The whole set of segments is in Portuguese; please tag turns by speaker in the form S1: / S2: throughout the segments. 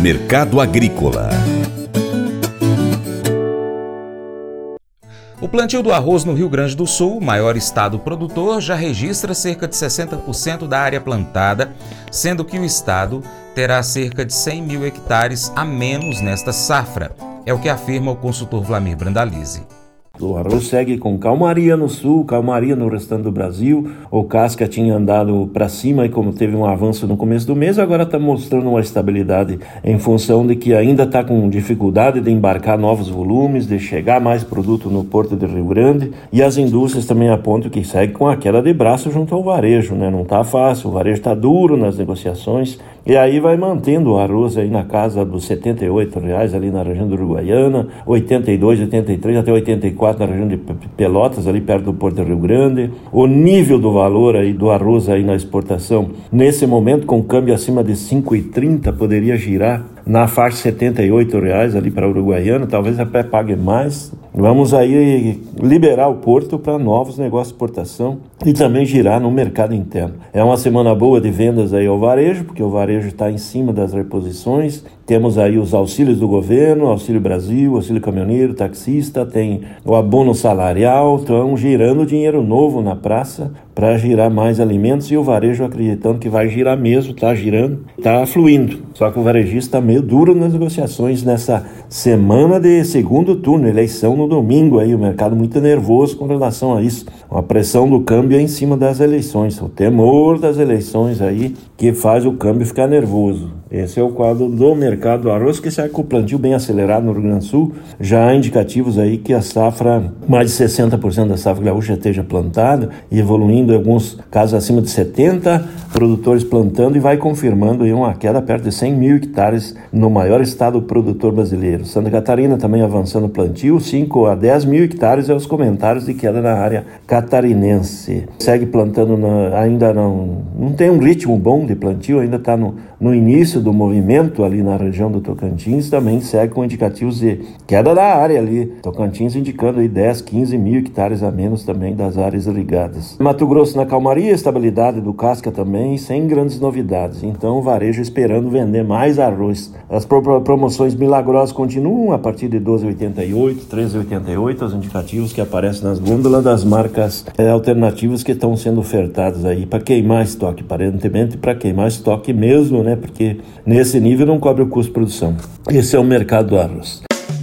S1: Mercado Agrícola
S2: O plantio do arroz no Rio Grande do Sul, maior estado produtor, já registra cerca de 60% da área plantada, sendo que o estado terá cerca de 100 mil hectares a menos nesta safra. É o que afirma o consultor Vlamir Brandalize.
S3: O arroz segue com calmaria no sul, calmaria no restante do Brasil. O casca tinha andado para cima e como teve um avanço no começo do mês, agora está mostrando uma estabilidade em função de que ainda está com dificuldade de embarcar novos volumes, de chegar mais produto no porto de Rio Grande. E as indústrias também apontam que segue com a queda de braço junto ao varejo, né? Não está fácil, o varejo está duro nas negociações. E aí vai mantendo o arroz aí na casa dos 78 reais ali na região do Uruguaiana, 82, 83 até 84 na região de Pelotas, ali perto do Porto Rio Grande. O nível do valor aí do arroz aí na exportação, nesse momento, com câmbio acima de 5,30, poderia girar na faixa de 78 reais ali para Uruguaiana, talvez até pague mais. Vamos aí liberar o porto para novos negócios de exportação e também girar no mercado interno. É uma semana boa de vendas aí ao varejo, porque o varejo está em cima das reposições. Temos aí os auxílios do governo, Auxílio Brasil, Auxílio Caminhoneiro, Taxista, tem o abono salarial, estão girando dinheiro novo na praça para girar mais alimentos e o varejo acreditando que vai girar mesmo, está girando, está fluindo. Só que o varejista está meio duro nas negociações nessa semana de segundo turno, eleição no domingo aí, o mercado muito nervoso com relação a isso. Uma pressão do câmbio em cima das eleições, o temor das eleições aí que faz o câmbio ficar nervoso. Esse é o quadro do mercado do arroz, que sai com o plantio bem acelerado no Rio Grande do Sul. Já há indicativos aí que a safra, mais de 60% da safra gaúcha esteja plantada e evoluindo em alguns casos acima de 70 produtores plantando e vai confirmando aí uma queda perto de 100 mil hectares no maior estado produtor brasileiro. Santa Catarina também avançando o plantio, 5 a 10 mil hectares é os comentários de queda na área catarinense. Segue plantando, na, ainda não, não tem um ritmo bom de plantio, ainda está no, no início do movimento ali na região do Tocantins, também segue com indicativos de queda da área ali. Tocantins indicando aí 10, 15 mil hectares a menos também das áreas ligadas. Mato Grosso na calmaria, estabilidade do casca também, sem grandes novidades. Então o varejo esperando vender mais arroz. As promoções milagrosas continuam a partir de 12,88, 13,88, os indicativos que aparecem nas gôndolas das marcas é, alternativas que estão sendo ofertadas aí para queimar estoque, aparentemente para queimar estoque mesmo, né? Porque nesse nível não cobre o custo de produção. Esse é o mercado do arroz.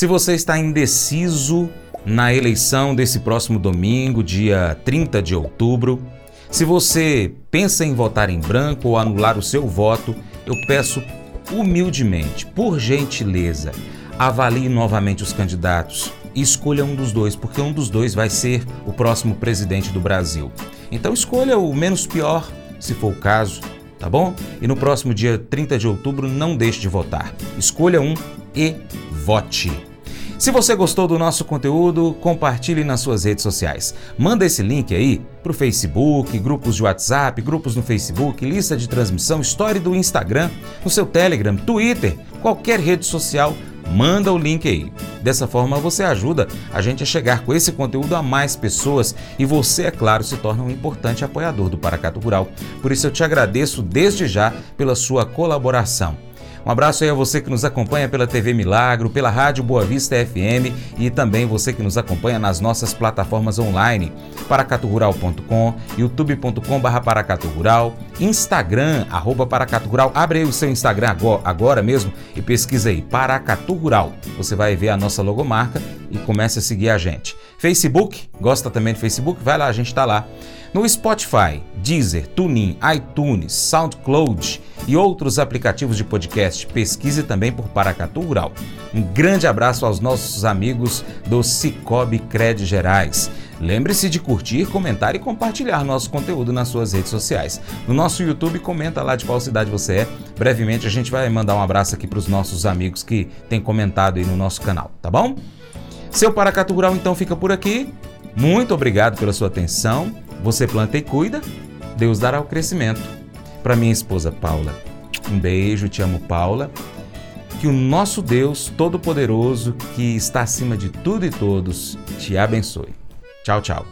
S2: Se você está indeciso na eleição desse próximo domingo, dia 30 de outubro, se você pensa em votar em branco ou anular o seu voto, eu peço humildemente, por gentileza, avalie novamente os candidatos e escolha um dos dois, porque um dos dois vai ser o próximo presidente do Brasil. Então escolha o menos pior, se for o caso, tá bom? E no próximo dia 30 de outubro não deixe de votar. Escolha um e vote. Se você gostou do nosso conteúdo, compartilhe nas suas redes sociais. Manda esse link aí para o Facebook, grupos de WhatsApp, grupos no Facebook, lista de transmissão, história do Instagram, no seu Telegram, Twitter, qualquer rede social, manda o link aí. Dessa forma você ajuda a gente a chegar com esse conteúdo a mais pessoas e você, é claro, se torna um importante apoiador do Paracato Rural. Por isso eu te agradeço desde já pela sua colaboração. Um abraço aí a você que nos acompanha pela TV Milagro, pela Rádio Boa Vista FM e também você que nos acompanha nas nossas plataformas online, paracaturural.com, youtube.com.br paracaturural, Instagram, arroba paracaturural. Abre aí o seu Instagram agora mesmo e pesquisa aí, Paracatu Rural. Você vai ver a nossa logomarca e comece a seguir a gente. Facebook, gosta também do Facebook? Vai lá, a gente está lá. No Spotify, Deezer, TuneIn, iTunes, SoundCloud e outros aplicativos de podcast, pesquise também por Paracatu Rural. Um grande abraço aos nossos amigos do Cicobi Cred Gerais. Lembre-se de curtir, comentar e compartilhar nosso conteúdo nas suas redes sociais. No nosso YouTube, comenta lá de qual cidade você é. Brevemente a gente vai mandar um abraço aqui para os nossos amigos que têm comentado aí no nosso canal, tá bom? Seu Paracatu Rural então fica por aqui. Muito obrigado pela sua atenção. Você planta e cuida, Deus dará o crescimento. Para minha esposa Paula, um beijo, te amo, Paula. Que o nosso Deus Todo-Poderoso, que está acima de tudo e todos, te abençoe. Tchau, tchau.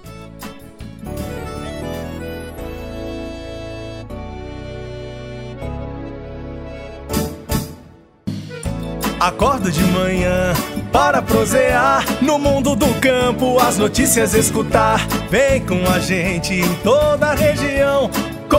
S4: Acordo de manhã para prosear no mundo do campo, as notícias escutar. Vem com a gente em toda a região